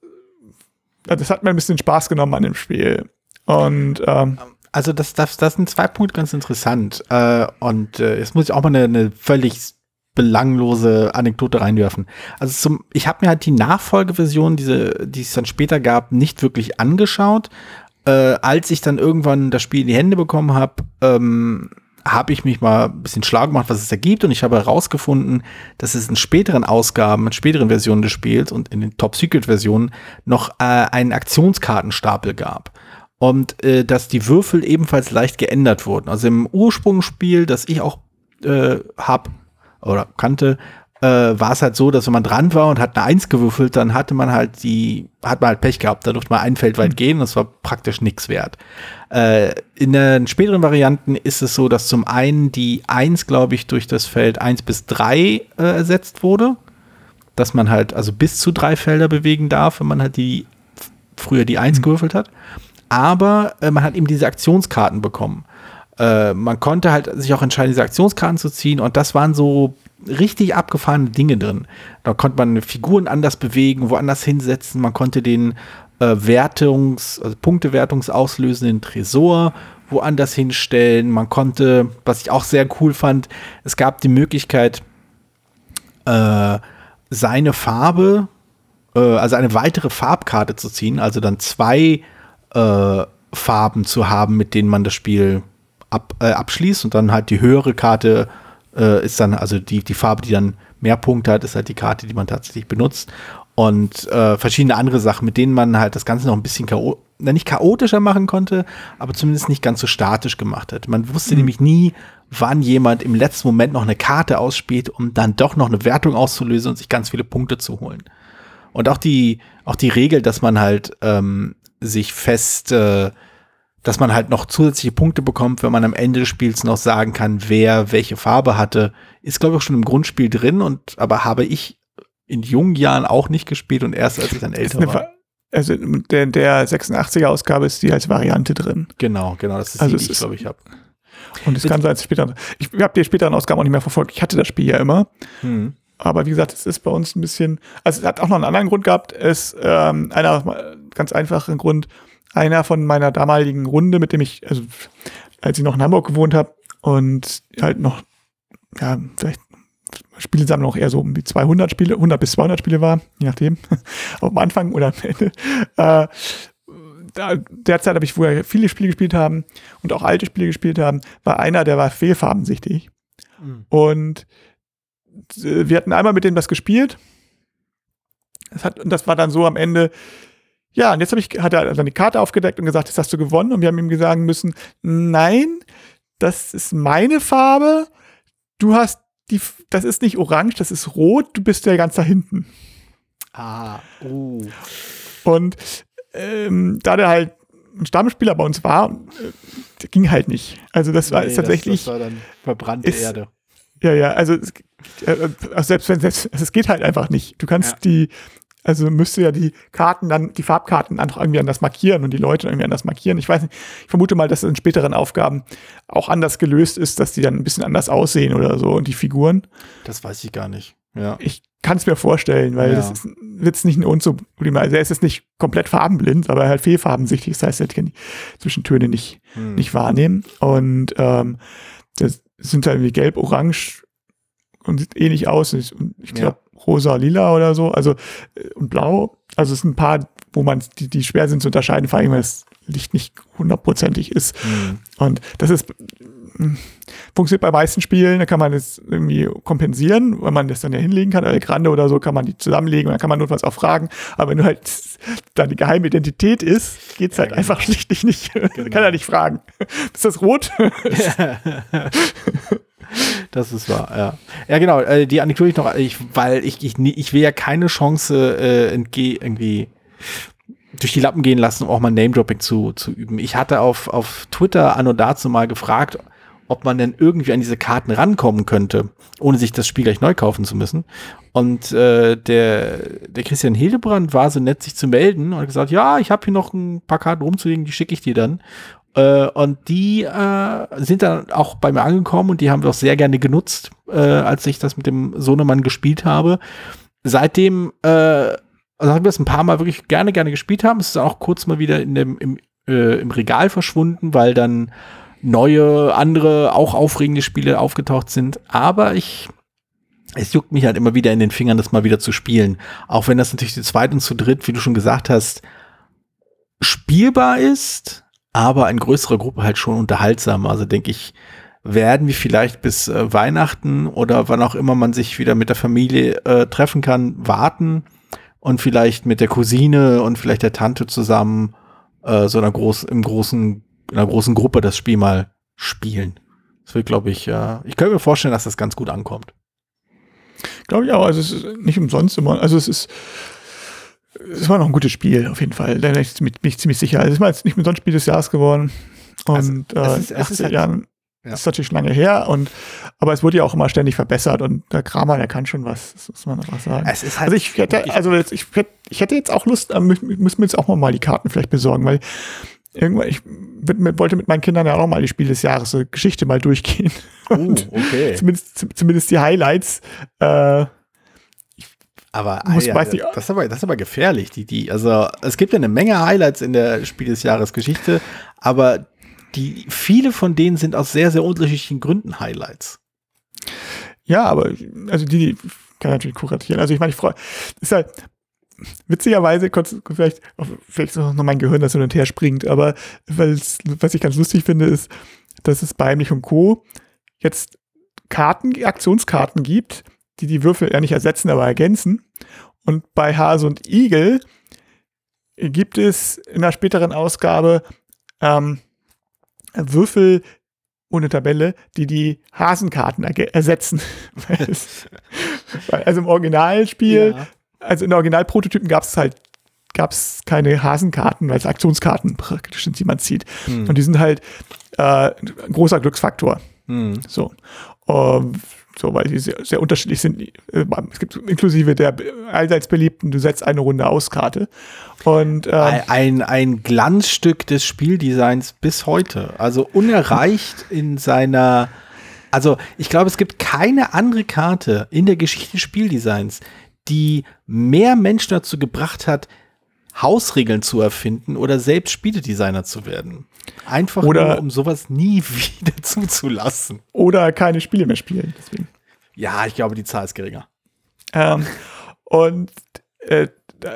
S3: ja, das hat mir ein bisschen Spaß genommen an dem Spiel. Und ähm,
S2: Also das, das, das sind zwei Punkte ganz interessant. Äh, und äh, jetzt muss ich auch mal eine, eine völlig belanglose Anekdote reinwerfen. Also zum, ich habe mir halt die Nachfolgeversion, diese, die es dann später gab, nicht wirklich angeschaut. Äh, als ich dann irgendwann das Spiel in die Hände bekommen habe, ähm, habe ich mich mal ein bisschen schlau gemacht, was es da gibt. Und ich habe herausgefunden, dass es in späteren Ausgaben, in späteren Versionen des Spiels und in den Top-Secret-Versionen noch äh, einen Aktionskartenstapel gab und äh, dass die Würfel ebenfalls leicht geändert wurden. Also im Ursprungsspiel, das ich auch äh, hab oder kannte, äh, war es halt so, dass wenn man dran war und hat eine Eins gewürfelt, dann hatte man halt die, hat man halt Pech gehabt, da durfte man ein Feld weit gehen, das war praktisch nichts wert. Äh, in den späteren Varianten ist es so, dass zum einen die Eins, glaube ich, durch das Feld eins bis drei äh, ersetzt wurde, dass man halt also bis zu drei Felder bewegen darf, wenn man halt die früher die Eins gewürfelt hat aber äh, man hat eben diese Aktionskarten bekommen. Äh, man konnte halt sich auch entscheiden, diese Aktionskarten zu ziehen und das waren so richtig abgefahrene Dinge drin. Da konnte man Figuren anders bewegen, woanders hinsetzen, man konnte den äh, Wertungs-, also Punktewertungsauslösenden Tresor woanders hinstellen, man konnte, was ich auch sehr cool fand, es gab die Möglichkeit, äh, seine Farbe, äh, also eine weitere Farbkarte zu ziehen, also dann zwei äh, Farben zu haben, mit denen man das Spiel ab, äh, abschließt und dann halt die höhere Karte äh, ist dann, also die, die Farbe, die dann mehr Punkte hat, ist halt die Karte, die man tatsächlich benutzt. Und äh, verschiedene andere Sachen, mit denen man halt das Ganze noch ein bisschen chao nicht chaotischer machen konnte, aber zumindest nicht ganz so statisch gemacht hat. Man wusste nämlich nie, wann jemand im letzten Moment noch eine Karte ausspielt, um dann doch noch eine Wertung auszulösen und sich ganz viele Punkte zu holen. Und auch die, auch die Regel, dass man halt ähm, sich fest, äh, dass man halt noch zusätzliche Punkte bekommt, wenn man am Ende des Spiels noch sagen kann, wer welche Farbe hatte, ist glaube ich auch schon im Grundspiel drin und aber habe ich in jungen Jahren auch nicht gespielt und erst als ich dann älter war.
S3: Also in der, der 86er Ausgabe ist die als Variante drin.
S2: Genau, genau, das ist
S3: Also
S2: die,
S3: es
S2: die ich glaube ich habe.
S3: Und es kann sein, dass später. Ich habe die späteren Ausgaben auch nicht mehr verfolgt. Ich hatte das Spiel ja immer.
S2: Hm.
S3: Aber wie gesagt, es ist bei uns ein bisschen. Also es hat auch noch einen anderen Grund gehabt. Es ähm, einer ganz einfachen Grund. Einer von meiner damaligen Runde, mit dem ich, also als ich noch in Hamburg gewohnt habe und halt noch, ja, vielleicht Spielesammlung auch eher so um die 200 Spiele, 100 bis 200 Spiele war, je nachdem, <laughs> am Anfang oder am Ende. Äh, da, derzeit habe ich, wo wir viele Spiele gespielt haben und auch alte Spiele gespielt haben, war einer, der war fehlfarbensichtig.
S2: Mhm.
S3: Und äh, wir hatten einmal mit dem das gespielt. Das, hat, und das war dann so am Ende, ja, und jetzt hab ich, hat er seine Karte aufgedeckt und gesagt, jetzt hast du gewonnen. Und wir haben ihm sagen müssen, nein, das ist meine Farbe. Du hast die, das ist nicht orange, das ist rot, du bist ja ganz da hinten.
S2: Ah, uh.
S3: Und ähm, da der halt ein Stammspieler bei uns war, äh, der ging halt nicht. Also das war
S2: Nee,
S3: ist tatsächlich.
S2: Das, das war dann verbrannte
S3: ist-
S2: Erde.
S3: Ja, ja, also, es- äh, also selbst wenn selbst, also es geht halt einfach nicht. Du kannst
S2: Ja.
S3: die, also müsste ja die Karten dann, die Farbkarten einfach irgendwie anders markieren und die Leute irgendwie anders markieren. Ich weiß nicht, ich vermute mal, dass es in späteren Aufgaben auch anders gelöst ist, dass die dann ein bisschen anders aussehen oder so und die Figuren.
S2: Das weiß ich gar nicht. Ja.
S3: Ich kann es mir vorstellen, weil
S2: Ja.
S3: das ist jetzt nicht ein Unproblem. Also er ist jetzt nicht komplett farbenblind, aber halt fehlfarbensichtig. Das heißt, er kann die Zwischentöne nicht
S2: Hm.
S3: nicht wahrnehmen. Und ähm, das sind halt wie gelb, orange und sieht ähnlich aus. Ich, ich glaube, rosa, lila oder so. Also äh, und blau. Also es sind ein paar, wo man die, die schwer sind zu unterscheiden, vor allem, weil das Licht nicht hundertprozentig ist.
S2: Hm.
S3: Und das ist mh, funktioniert bei meisten Spielen, da kann man das irgendwie kompensieren, weil man das dann ja hinlegen kann. Oder Grande oder so kann man die zusammenlegen und dann kann man notfalls auch fragen. Aber wenn du halt <laughs> da die geheime Identität ist, geht's halt
S2: genau.
S3: einfach <laughs> schlichtlich nicht. kann er nicht fragen. Ist das rot? <laughs>
S2: Das ist wahr, ja. Ja, genau, äh, die Anekdote ich noch, ich, weil ich, ich, ich will ja keine Chance äh, entgeh, irgendwie durch die Lappen gehen lassen, um auch mal Name-Dropping zu, zu üben. Ich hatte auf, auf Twitter anno dazu mal gefragt, ob man denn irgendwie an diese Karten rankommen könnte, ohne sich das Spiel gleich neu kaufen zu müssen. Und äh, der, der Christian Hildebrand war so nett, sich zu melden und hat gesagt, ja, ich habe hier noch ein paar Karten rumzulegen, die schicke ich dir dann. Äh, und die äh, sind dann auch bei mir angekommen und die haben wir auch sehr gerne genutzt, äh, als ich das mit dem Sohnemann gespielt habe. Seitdem äh, also haben wir es ein paar Mal wirklich gerne, gerne gespielt haben. Es ist auch kurz mal wieder in dem, im, äh, im Regal verschwunden, weil dann neue, andere, auch aufregende Spiele aufgetaucht sind. Aber ich, es juckt mich halt immer wieder in den Fingern, das mal wieder zu spielen. Auch wenn das natürlich zu zweit und zu dritt, wie du schon gesagt hast, spielbar ist, aber in größerer Gruppe halt schon unterhaltsam. Also denke ich, werden wir vielleicht bis äh, Weihnachten oder wann auch immer man sich wieder mit der Familie äh, treffen kann, warten und vielleicht mit der Cousine und vielleicht der Tante zusammen äh, so einer groß, im großen, in einer großen Gruppe das Spiel mal spielen. Das wird, glaube ich, äh, ich könnte mir vorstellen, dass das ganz gut ankommt.
S3: Glaube ich auch. Also es ist nicht umsonst immer. Also es ist es war noch ein gutes Spiel, auf jeden Fall. Da bin ich, bin ich ziemlich sicher. Also es ist mal jetzt nicht mit so ein Spiel des Jahres geworden. Und also, es ist, es 18 halt, Jahren ja. ist natürlich lange her. Und, aber es wurde ja auch immer ständig verbessert. Und der Kramer, der kann schon was, das muss man einfach sagen.
S2: Es ist
S3: halt also ich hätte, also jetzt, ich, ich hätte jetzt auch Lust, müssen wir jetzt auch mal die Karten vielleicht besorgen, weil irgendwann, ich wollte mit meinen Kindern ja auch mal die Spiel des Jahres, so Geschichte mal durchgehen.
S2: Uh, okay. <laughs>
S3: zumindest, zumindest die Highlights. Äh,
S2: aber Muss, ja, das, ist aber, das ist aber gefährlich. Die, die, also es gibt ja eine Menge Highlights in der Spiel des Jahres Geschichte, aber die, viele von denen sind aus sehr, sehr unterschiedlichen Gründen Highlights.
S3: Ja, aber also die, die kann natürlich kuratieren. Also ich meine, ich freue, ist halt witzigerweise, vielleicht, vielleicht noch mein Gehirn, das hin und her springt, aber was ich ganz lustig finde, ist, dass es bei Heimlich und Co. jetzt Karten, Aktionskarten gibt, die die Würfel ja nicht ersetzen, aber ergänzen. Und bei Hase und Igel gibt es in einer späteren Ausgabe ähm, Würfel ohne Tabelle, die die Hasenkarten ersetzen. <laughs> also im Originalspiel, ja. also in Originalprototypen gab es halt gab es keine Hasenkarten, weil es Aktionskarten praktisch sind, die man zieht. Hm. Und die sind halt äh, ein großer Glücksfaktor. Hm. So. Um, so, weil die sehr, sehr unterschiedlich sind. Äh, es gibt inklusive der allseits beliebten, du setzt eine Runde aus Karte. Und, ähm,
S2: ein, ein Glanzstück des Spieldesigns bis heute. Also unerreicht in seiner, also ich glaube, es gibt keine andere Karte in der Geschichte des Spieldesigns, die mehr Menschen dazu gebracht hat, Hausregeln zu erfinden oder selbst Spieledesigner zu werden. Einfach oder, nur, um sowas nie <laughs> wieder zuzulassen.
S3: Oder keine Spiele mehr spielen. Deswegen.
S2: Ja, ich glaube, die Zahl ist geringer.
S3: Ähm, und äh,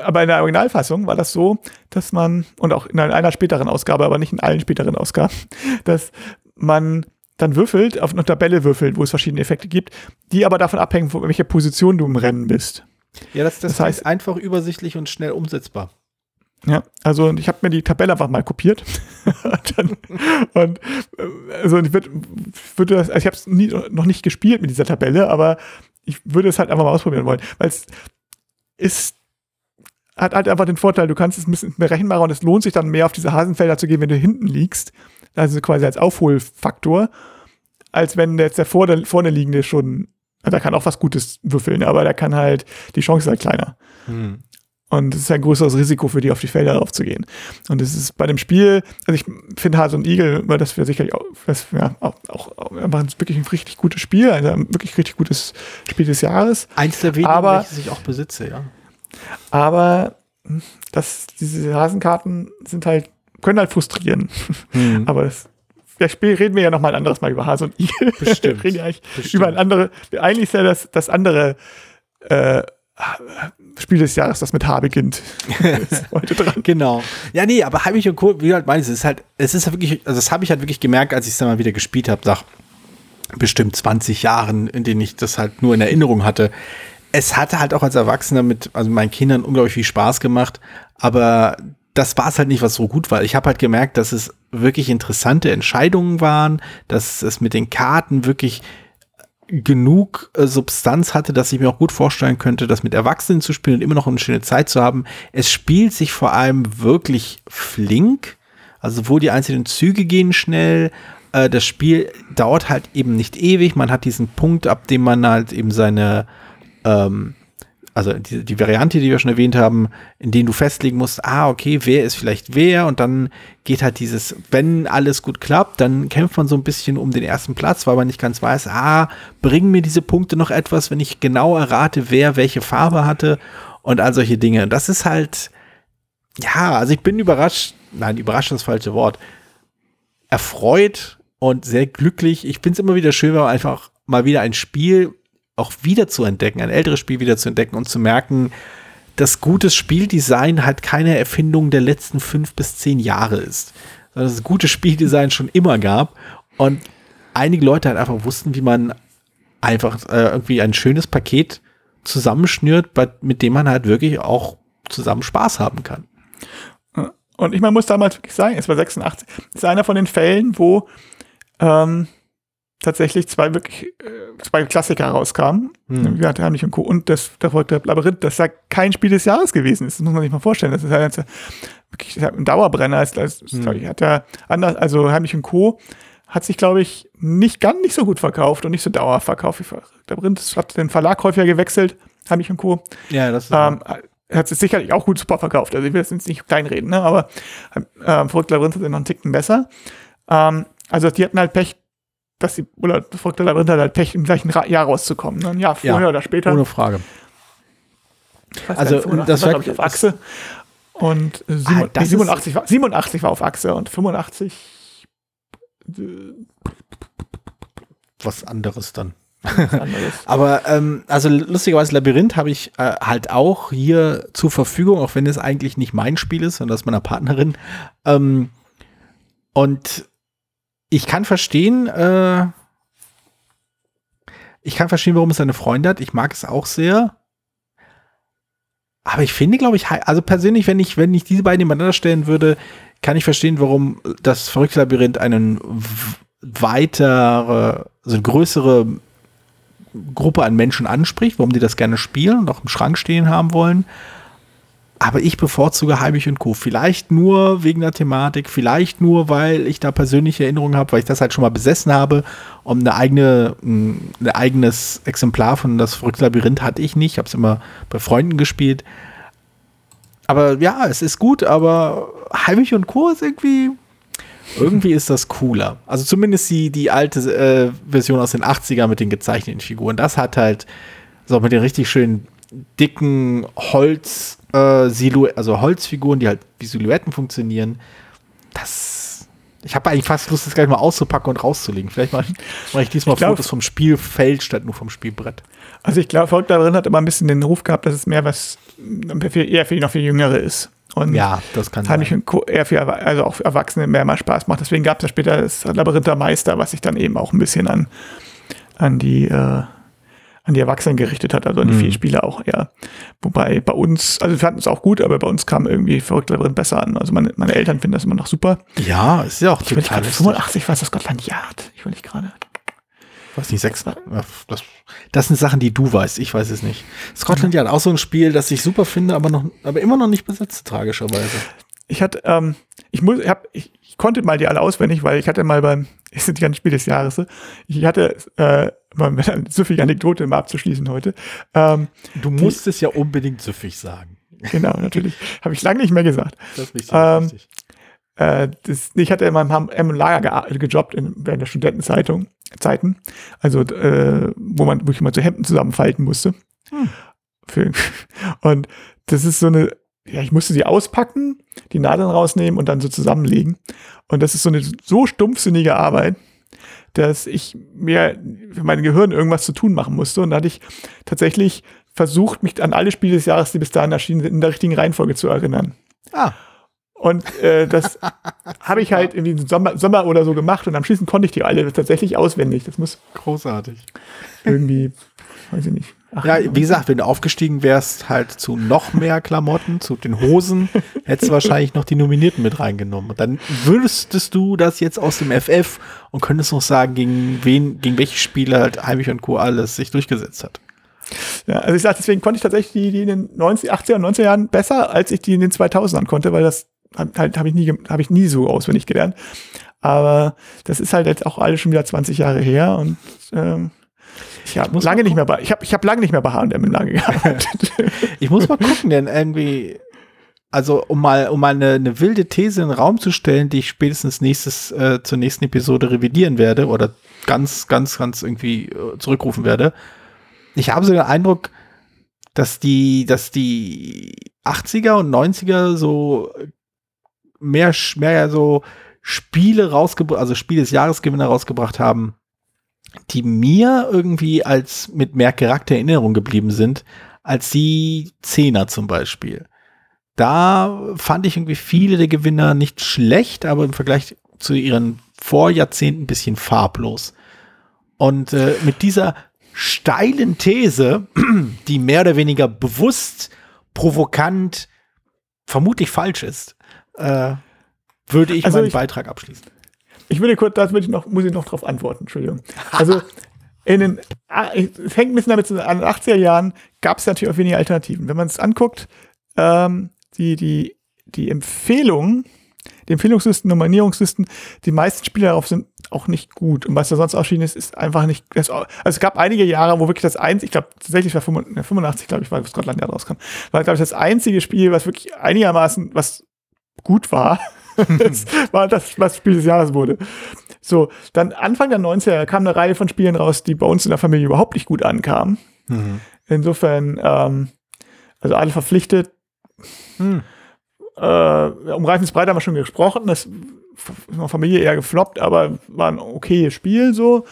S3: aber in der Originalfassung war das so, dass man, und auch in einer späteren Ausgabe, aber nicht in allen späteren Ausgaben, <laughs> dass man dann würfelt, auf einer Tabelle würfelt, wo es verschiedene Effekte gibt, die aber davon abhängen, von welcher Position du im Rennen bist.
S2: Ja, das, das, das heißt einfach übersichtlich und schnell umsetzbar.
S3: Ja, also ich habe mir die Tabelle einfach mal kopiert. <laughs> Dann, und äh, also ich würde, würde das, also ich habe es noch nicht gespielt mit dieser Tabelle, aber ich würde es halt einfach mal ausprobieren wollen, weil es ist hat halt einfach den Vorteil, du kannst es ein bisschen berechenbarer und es lohnt sich dann mehr auf diese Hasenfelder zu gehen, wenn du hinten liegst, also quasi als Aufholfaktor, als wenn jetzt der vorne, vorne liegende schon, also der kann auch was Gutes würfeln, aber der kann halt, die Chance ist halt kleiner. Hm. Und es ist ein größeres Risiko für die, auf die Felder raufzugehen. Und es ist bei dem Spiel, also ich finde Hase und Igel, das wäre sicherlich auch, das ja, auch, auch einfach wirklich ein richtig gutes Spiel, also ein wirklich richtig gutes Spiel des Jahres.
S2: Eins der wenigen, aber, welches ich auch besitze, ja.
S3: Aber das, diese Hasenkarten sind halt, können halt frustrieren. Mhm. <laughs> aber das, vielleicht reden wir ja noch mal ein anderes Mal über Hase und Igel.
S2: Bestimmt. <laughs>
S3: wir reden ja eigentlich Bestimmt. über ein andere, eigentlich ist ja das, das andere äh, Spiel des Jahres, das mit H beginnt. <laughs>
S2: heute dran. Genau. Ja, nee, aber Heimlich und Co., wie du halt meinst, es ist halt, es ist wirklich, also das habe ich halt wirklich gemerkt, als ich es dann mal wieder gespielt habe, nach bestimmt 20 Jahren, in denen ich das halt nur in Erinnerung hatte. Es hatte halt auch als Erwachsener mit, also meinen Kindern unglaublich viel Spaß gemacht, aber das war es halt nicht, was so gut war. Ich habe halt gemerkt, dass es wirklich interessante Entscheidungen waren, dass es mit den Karten wirklich genug äh, Substanz hatte, dass ich mir auch gut vorstellen könnte, das mit Erwachsenen zu spielen und immer noch eine schöne Zeit zu haben. Es spielt sich vor allem wirklich flink. Also wo die einzelnen Züge gehen schnell. Äh, das Spiel dauert halt eben nicht ewig. Man hat diesen Punkt, ab dem man halt eben seine ähm, also die, die Variante, die wir schon erwähnt haben, in denen du festlegen musst, ah, okay, wer ist vielleicht wer und dann geht halt dieses, wenn alles gut klappt, dann kämpft man so ein bisschen um den ersten Platz, weil man nicht ganz weiß, ah, bringen mir diese Punkte noch etwas, wenn ich genau errate, wer welche Farbe hatte und all solche Dinge. Das ist halt, ja, also ich bin überrascht, nein, überrascht ist das falsche Wort, erfreut und sehr glücklich. Ich finde es immer wieder schön, wenn man einfach mal wieder ein Spiel auch wieder zu entdecken, ein älteres Spiel wieder zu entdecken und zu merken, dass gutes Spieldesign halt keine Erfindung der letzten fünf bis zehn Jahre ist, sondern dass es gutes Spieldesign schon immer gab und einige Leute halt einfach wussten, wie man einfach äh, irgendwie ein schönes Paket zusammenschnürt, mit dem man halt wirklich auch zusammen Spaß haben kann.
S3: Und ich man muss damals wirklich sagen, es war 86, es ist einer von den Fällen, wo ähm, tatsächlich zwei wirklich äh, zwei Klassiker rauskamen. Hm. Wie Heimlich und Co. Und das, das Labyrinth, das ja kein Spiel des Jahres gewesen ist. Das muss man sich mal vorstellen. Das ist ja jetzt wirklich ein Dauerbrenner. Als, als, hm. hat ja anders, also Heimlich und Co. hat sich, glaube ich, nicht ganz nicht so gut verkauft und nicht so dauerverkauft wie Labyrinth. hat den Verlag häufiger gewechselt, Heimlich und Co.
S2: Ja, das ist
S3: ähm, hat es sicherlich auch gut super verkauft. Also ich will jetzt nicht kleinreden, ne? aber ähm, Verrückt Labyrinth ist noch einen Ticken besser. Ähm, also die hatten halt Pech, dass die, oder Verrückte Labyrinth halt Pech, im gleichen Jahr rauszukommen. Ne? Ein Jahr vorher ja, oder später.
S2: Ohne Frage.
S3: Also, das war, ich, auf Achse. Und äh, ah, 87, war, 87 war auf Achse und 85
S2: äh, was anderes dann. <laughs> Aber ähm, also lustigerweise Labyrinth habe ich äh, halt auch hier zur Verfügung, auch wenn es eigentlich nicht mein Spiel ist, sondern das meiner Partnerin. Ähm, und ich kann verstehen, äh, ich kann verstehen, warum es seine Freunde hat. Ich mag es auch sehr. Aber ich finde, glaube ich, also persönlich, wenn ich, wenn ich diese beiden nebeneinander stellen würde, kann ich verstehen, warum das verrückte Labyrinth einen weitere, also eine größere Gruppe an Menschen anspricht, warum die das gerne spielen und auch im Schrank stehen haben wollen. Aber ich bevorzuge Heimlich und Co. Vielleicht nur wegen der Thematik, vielleicht nur, weil ich da persönliche Erinnerungen habe, weil ich das halt schon mal besessen habe. Und eine eigene, ein eigenes Exemplar von das verrückte Labyrinth hatte ich nicht. Ich habe es immer bei Freunden gespielt. Aber ja, es ist gut, aber Heimlich und Co. ist irgendwie. Irgendwie ist das cooler. Also zumindest die, die alte äh, Version aus den 80ern mit den gezeichneten Figuren. Das hat halt so mit den richtig schönen dicken Holz äh, Silhouetten, also Holzfiguren, die halt wie Silhouetten funktionieren. Das. Ich habe eigentlich fast Lust, das gleich mal auszupacken und rauszulegen. Vielleicht mache mach ich diesmal ich glaub, Fotos vom Spielfeld statt nur vom Spielbrett.
S3: Also ich glaube, Volk darin hat immer ein bisschen den Ruf gehabt, dass es mehr was eher für noch für Jüngere ist.
S2: Und ja, das kann
S3: sein. eher für also auch für Erwachsene mehr mal Spaß macht. Deswegen gab es ja später das Labyrinth der Meister, was sich dann eben auch ein bisschen an, an die äh, an die Erwachsenen gerichtet hat, also an die mhm. Vielspieler auch eher. Wobei bei uns, also wir fanden es auch gut, aber bei uns kam irgendwie verrückt Labyrinth besser an. Also meine, meine Eltern finden das immer noch super.
S2: Ja, ist ja auch ich
S3: total. 85 war es das Gottland Yard. Ich will nicht gerade.
S2: Weiß nicht, sechs. Das, das sind Sachen, die du weißt. Ich weiß es nicht. Scotland Yard, auch so ein Spiel, das ich super finde, aber noch, aber immer noch nicht besetzt, tragischerweise.
S3: Ich hatte, ähm, ich muss, ich, hab, ich, ich konnte mal die alle auswendig, weil ich hatte mal beim, <laughs> ist nicht ein Spiel des Jahres, ich hatte, äh, mal mit einer <laughs> süffige Anekdote mal abzuschließen heute. Ähm,
S2: du musst die, es ja unbedingt süffig sagen.
S3: Genau, natürlich. Habe ich lange nicht mehr gesagt.
S2: Das ist richtig. Ähm, richtig.
S3: Äh, das, ich hatte in meinem im Lager ge gejobbt in, während der Studentenzeitung Zeiten, also äh, wo man wirklich mal so Hemden zusammenfalten musste. Hm. Für, <laughs> und das ist so eine, ja, ich musste sie auspacken, die Nadeln rausnehmen und dann so zusammenlegen. Und das ist so eine so stumpfsinnige Arbeit dass ich mir für mein Gehirn irgendwas zu tun machen musste. Und da hatte ich tatsächlich versucht, mich an alle Spiele des Jahres, die bis dahin erschienen sind, in der richtigen Reihenfolge zu erinnern.
S2: Ah.
S3: Und äh, das <laughs> habe ich halt irgendwie im Sommer, Sommer oder so gemacht und am Schließen konnte ich die alle tatsächlich auswendig. Das muss
S2: großartig.
S3: Irgendwie, weiß ich nicht.
S2: Ach, ja, wie gesagt, wenn du aufgestiegen wärst, halt zu noch mehr Klamotten, zu den Hosen, <laughs> hättest du wahrscheinlich noch die Nominierten mit reingenommen. Und dann würdest du das jetzt aus dem FF und könntest noch sagen, gegen wen, gegen welche Spiele halt Heimlich und Co. alles sich durchgesetzt hat.
S3: Ja, also ich sag, deswegen konnte ich tatsächlich die, die in den 90, 80er und 90er Jahren besser, als ich die in den 2000ern konnte, weil das halt, habe ich, nie, hab ich nie so auswendig gelernt. Aber das ist halt jetzt auch alles schon wieder 20 Jahre her und ähm, ich habe lange nicht mehr bei, ich habe ich hab lange nicht mehr bei H&M lange gearbeitet. <laughs>
S2: ich muss mal gucken, denn irgendwie also um mal, um mal eine, eine, wilde These in den Raum zu stellen, die ich spätestens nächstes, äh, zur nächsten Episode revidieren werde oder ganz, ganz, ganz irgendwie äh, zurückrufen werde. Ich habe so den Eindruck, dass die, dass die 80er und 90er so mehr, mehr so Spiele rausgebracht, also Spiel des Jahresgewinner rausgebracht haben, die mir irgendwie als mit mehr Charaktererinnerung geblieben sind, als die Zehner zum Beispiel. Da fand ich irgendwie viele der Gewinner nicht schlecht, aber im Vergleich zu ihren Vorjahrzehnten ein bisschen farblos. Und äh, mit dieser steilen These, <clears throat> die mehr oder weniger bewusst, provokant, vermutlich falsch ist, äh, würde ich also meinen ich, Beitrag abschließen.
S3: Ich würde kurz, das würde ich noch, muss ich noch darauf antworten, Entschuldigung. Also <laughs> in den, ah, es hängt ein bisschen damit zusammen, an den 80er Jahren gab es natürlich auch weniger Alternativen. Wenn man es anguckt, ähm, die, die, die Empfehlungen, die Empfehlungslisten, Nominierungslisten, die meisten Spiele darauf sind auch nicht gut. Und was da sonst erschienen ist, ist einfach nicht. Also es gab einige Jahre, wo wirklich das einzige, ich glaube tatsächlich war 85, glaube ich, war Scotland ja rauskam, war, glaube ich, das einzige Spiel, was wirklich einigermaßen was gut war. <laughs> das war das, was Spiel des Jahres wurde. So, dann Anfang der 90er kam eine Reihe von Spielen raus, die bei uns in der Familie überhaupt nicht gut ankamen. Mhm. Insofern, ähm, also alle verpflichtet, hm. Äh, um Reifensbreit haben wir schon gesprochen. Das ist in der Familie eher gefloppt, aber war ein okayes Spiel so.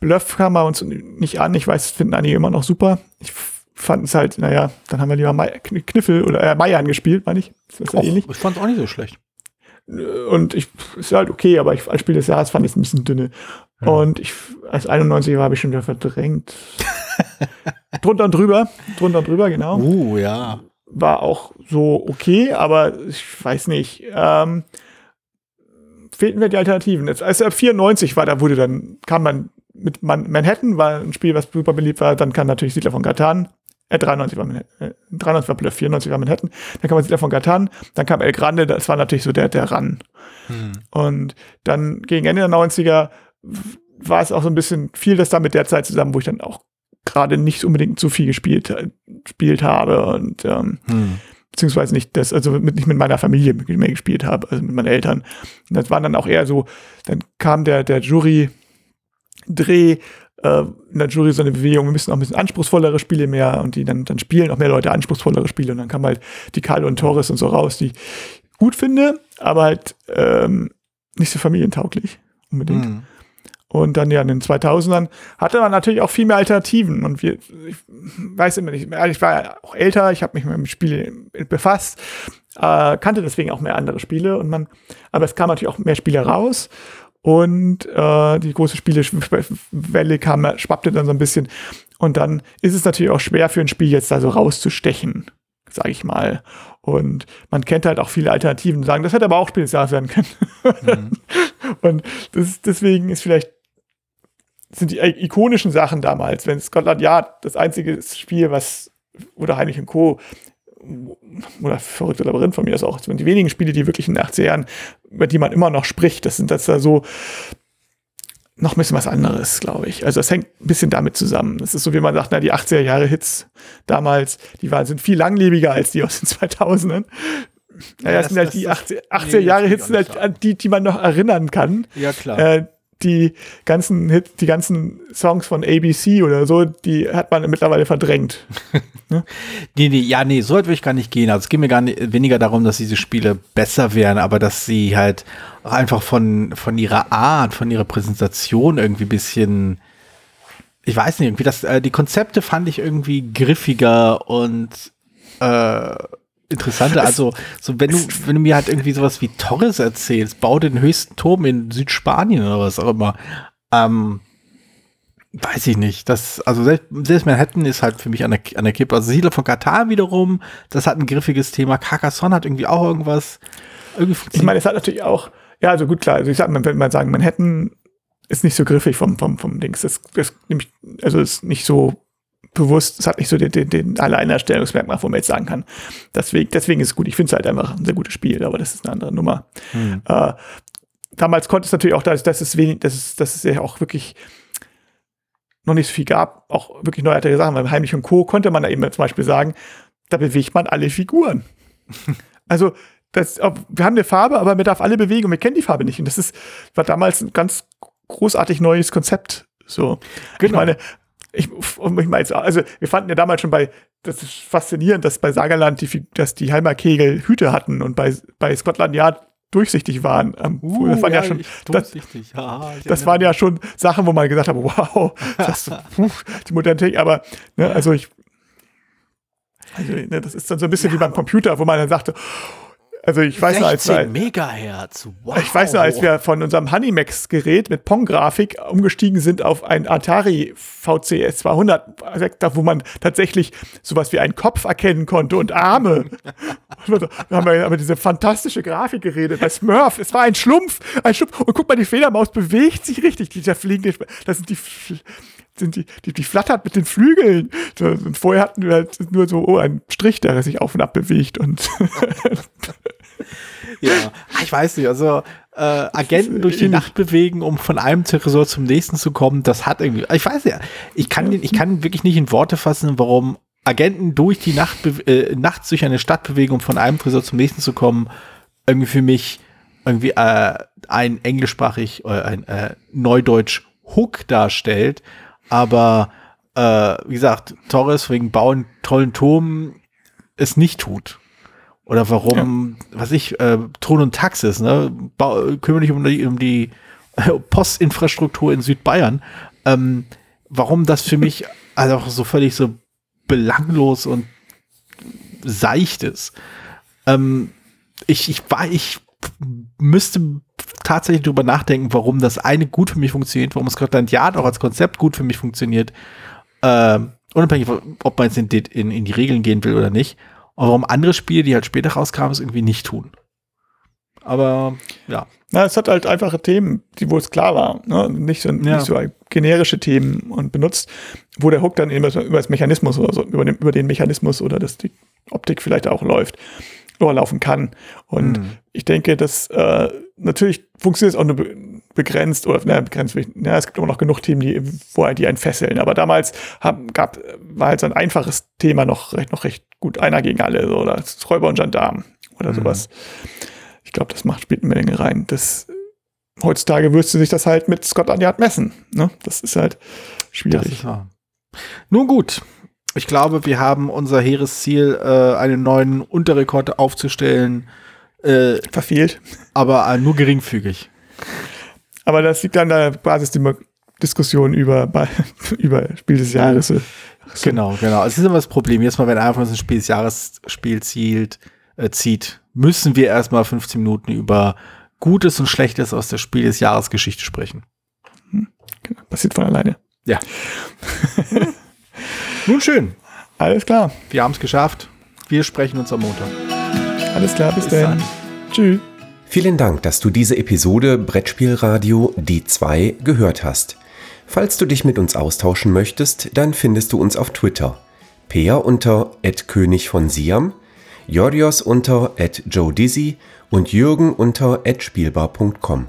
S3: Bluff kam bei uns nicht an. Ich weiß, das finden einige immer noch super. Ich fand es halt, naja, dann haben wir lieber Mai, Kniffel oder äh, Meier angespielt, meine ich.
S2: Das ist ja ähnlich. Ich fand es auch nicht so schlecht.
S3: Und ich ist halt okay, aber ich, als Spiel des Jahres fand ich es ein bisschen dünne. Ja. Und ich, als 91 war, habe ich schon wieder verdrängt. <laughs> drunter und drüber. Drunter und drüber, genau.
S2: Uh, ja
S3: war auch so okay, aber ich weiß nicht. Ähm, fehlten mir die Alternativen. Als er 94 war, da wurde dann, kam man mit Man Manhattan, war ein Spiel, was super beliebt war, dann kam natürlich Siedler von Catan. Äh, 93 war Manhattan, äh, 93 war Bluff, 94 war Manhattan. Dann kam Siedler von Catan, dann kam El Grande, das war natürlich so der, der Run. Hm. Und dann gegen Ende der 90er war es auch so ein bisschen viel, das da mit der Zeit zusammen, wo ich dann auch gerade nicht unbedingt so viel gespielt, gespielt habe und ähm, hm. beziehungsweise nicht das, also mit, nicht mit meiner Familie mehr gespielt habe, also mit meinen Eltern. Und das waren dann auch eher so, dann kam der, der Jury-Dreh, äh, in der Jury so eine Bewegung, wir müssen auch ein bisschen anspruchsvollere Spiele mehr und die dann, dann spielen auch mehr Leute anspruchsvollere Spiele und dann kam halt die Carlo und Torres und so raus, die ich gut finde, aber halt ähm, nicht so familientauglich unbedingt. Hm. Und dann ja in den 2000ern hatte man natürlich auch viel mehr Alternativen. Und wir, ich weiß immer nicht, ich war ja auch älter, ich habe mich mit dem Spiel befasst, äh, kannte deswegen auch mehr andere Spiele. Und man, aber es kam natürlich auch mehr Spiele raus. Und äh, die große Spielewelle kam, schwappte dann so ein bisschen. Und dann ist es natürlich auch schwer für ein Spiel jetzt da so rauszustechen, sage ich mal. Und man kennt halt auch viele Alternativen, sagen, das hätte aber auch Spiel des Jahres werden können. Mhm. <laughs> und das, deswegen ist vielleicht sind die ikonischen Sachen damals, wenn Scotland Yard das einzige Spiel, was, oder Heinrich und Co., oder verrückte Labyrinth von mir ist auch, das sind die wenigen Spiele, die wirklich in den 80er Jahren, über die man immer noch spricht, das sind das da so noch ein bisschen was anderes, glaube ich. Also das hängt ein bisschen damit zusammen. Das ist so, wie man sagt, na, die 80er Jahre Hits damals, die waren, sind viel langlebiger als die aus den 2000ern. Naja, ja, das, sind halt die 80, 80er Jahre Hits, halt, an die, die man noch erinnern kann.
S2: Ja, klar.
S3: Äh, die ganzen Hit, die ganzen Songs von ABC oder so, die hat man mittlerweile verdrängt. <laughs>
S2: ne? nee, nee, ja, nee, so weit will ich gar nicht gehen. Also es geht mir gar nicht, weniger darum, dass diese Spiele besser wären, aber dass sie halt einfach von, von ihrer Art, von ihrer Präsentation irgendwie ein bisschen, ich weiß nicht, irgendwie das, äh, die Konzepte fand ich irgendwie griffiger und äh, interessanter. Also, so wenn du, wenn du mir halt irgendwie sowas wie Torres erzählst, bau den höchsten Turm in Südspanien oder was auch immer, ähm, weiß ich nicht. Das, also selbst, selbst Manhattan ist halt für mich an der, an der Kippe. Also Siedler von Katar wiederum, das hat ein griffiges Thema. Carcassonne hat irgendwie auch irgendwas.
S3: Irgendwie ich meine, es hat natürlich auch, ja, also gut, klar, also ich sag, man würde mal sagen, Manhattan ist nicht so griffig vom, vom, vom Dings. Das, das nämlich, also ist nicht so bewusst, es hat nicht so den, den, den Alleinstellungsmerkmal, wo man jetzt sagen kann. Deswegen, deswegen ist es gut. Ich finde es halt einfach ein sehr gutes Spiel, aber das ist eine andere Nummer. Mhm. Äh, damals konnte es natürlich auch, dass, dass es wenig, dass es, dass es ja auch wirklich noch nicht so viel gab, auch wirklich neuartige Sachen. Beim Heimlich und Co. konnte man da eben zum Beispiel sagen, da bewegt man alle Figuren. <laughs> also, das, wir haben eine Farbe, aber man darf alle bewegen und wir kennen die Farbe nicht. Und das ist, war damals ein ganz großartig neues Konzept. So. Genau. Ich meine, ich, ich meine, also wir fanden ja damals schon bei, das ist faszinierend, dass bei Sagerland die, dass die Heimerkegel Hüte hatten und bei, bei Scotland Yard durchsichtig waren. Ähm, uh, das waren ja, ja schon, das, ja, das waren ja schon Sachen, wo man gesagt hat, wow, das, <laughs> puh, die moderne Technik, aber ne, also ich, also, ne, das ist dann so ein bisschen ja, wie beim Computer, wo man dann sagte, also ich weiß noch, als wir,
S2: Megahertz. Wow.
S3: Ich weiß noch, als wir von unserem Honeymax-Gerät mit Pong-Grafik umgestiegen sind auf ein Atari VCS 200, wo man tatsächlich sowas wie einen Kopf erkennen konnte und Arme. <laughs> da haben wir über diese fantastische Grafik geredet. Bei Smurf, es war ein Schlumpf, ein Schlumpf. Und guck mal, die Fledermaus bewegt sich richtig. Dieser fliegende, das sind die sind die, die, die flattert mit den Flügeln. Und vorher hatten wir halt nur so, oh, einen Strich, der sich auf und ab bewegt und. <laughs>
S2: ja, ich weiß nicht, also äh, Agenten durch die Nacht bewegen, um von einem Tresor zum nächsten zu kommen, das hat irgendwie, ich weiß ja, ich kann, ich kann wirklich nicht in Worte fassen, warum Agenten durch die Nacht, äh, nachts durch eine Stadt bewegen, um von einem Tresor zum nächsten zu kommen, irgendwie für mich irgendwie äh, ein englischsprachig oder ein äh, Neudeutsch Hook darstellt, aber äh, wie gesagt, Torres wegen Bauen tollen Turm es nicht tut. Oder warum, ja. was ich, äh, Thron und Taxis, ne? Kümmere dich um die, um die äh, Postinfrastruktur in Südbayern. Ähm, warum das für mich <laughs> also so völlig so belanglos und seicht ist. Ähm, ich, ich war, ich müsste tatsächlich drüber nachdenken, warum das eine gut für mich funktioniert, warum Scotland Yard auch als Konzept gut für mich funktioniert, äh, unabhängig von, ob man jetzt in, in, in, die Regeln gehen will oder nicht, und warum andere Spiele, die halt später rauskamen, es irgendwie nicht tun. Aber ja.
S3: Na, es hat halt einfache Themen, die wo es klar war, ne? nicht, so, ja. nicht so generische Themen und benutzt, wo der Hook dann über, über das Mechanismus oder so, über den, über den Mechanismus oder dass die Optik vielleicht auch läuft laufen kann. Und mhm. ich denke, dass äh, natürlich funktioniert es auch nur begrenzt oder na, begrenzt. Ja, es gibt immer noch genug Themen, die, wo die einen fesseln. Aber damals haben, gab, war halt so ein einfaches Thema noch recht, noch recht gut einer gegen alle so, oder Räuber und Gendarm oder mhm. sowas. Ich glaube, das macht spielt eine Menge rein. Das heutzutage wirst du sich das halt mit Scotland Yard messen. Ne? Das ist halt schwierig. Ist.
S2: Nun gut, ich glaube, wir haben unser hehres Ziel, äh, einen neuen Unterrekord aufzustellen.
S3: Äh, Verfehlt.
S2: Aber äh, nur geringfügig.
S3: Aber das liegt an der Basisdiskussion über, <laughs> über Spiel des Jahres. So.
S2: Genau, genau. Es ist immer das Problem. Jetzt mal, wenn einer von uns ein Spiel des Jahres Spiel zielt, äh, zieht, müssen wir erstmal 15 Minuten über Gutes und Schlechtes aus der Spiel des Jahres Geschichte sprechen.
S3: Hm, genau. Passiert von alleine.
S2: Ja. <laughs> Nun schön.
S3: Alles klar.
S2: Wir haben es geschafft. Wir sprechen uns am Montag.
S3: Alles klar, bis, bis dann. Tschüss.
S1: Vielen Dank, dass du diese Episode Brettspielradio die 2 gehört hast. Falls du dich mit uns austauschen möchtest, dann findest du uns auf Twitter. Peer unter König von Siam, Jorios unter Joe Dizzy und Jürgen unter spielbar.com.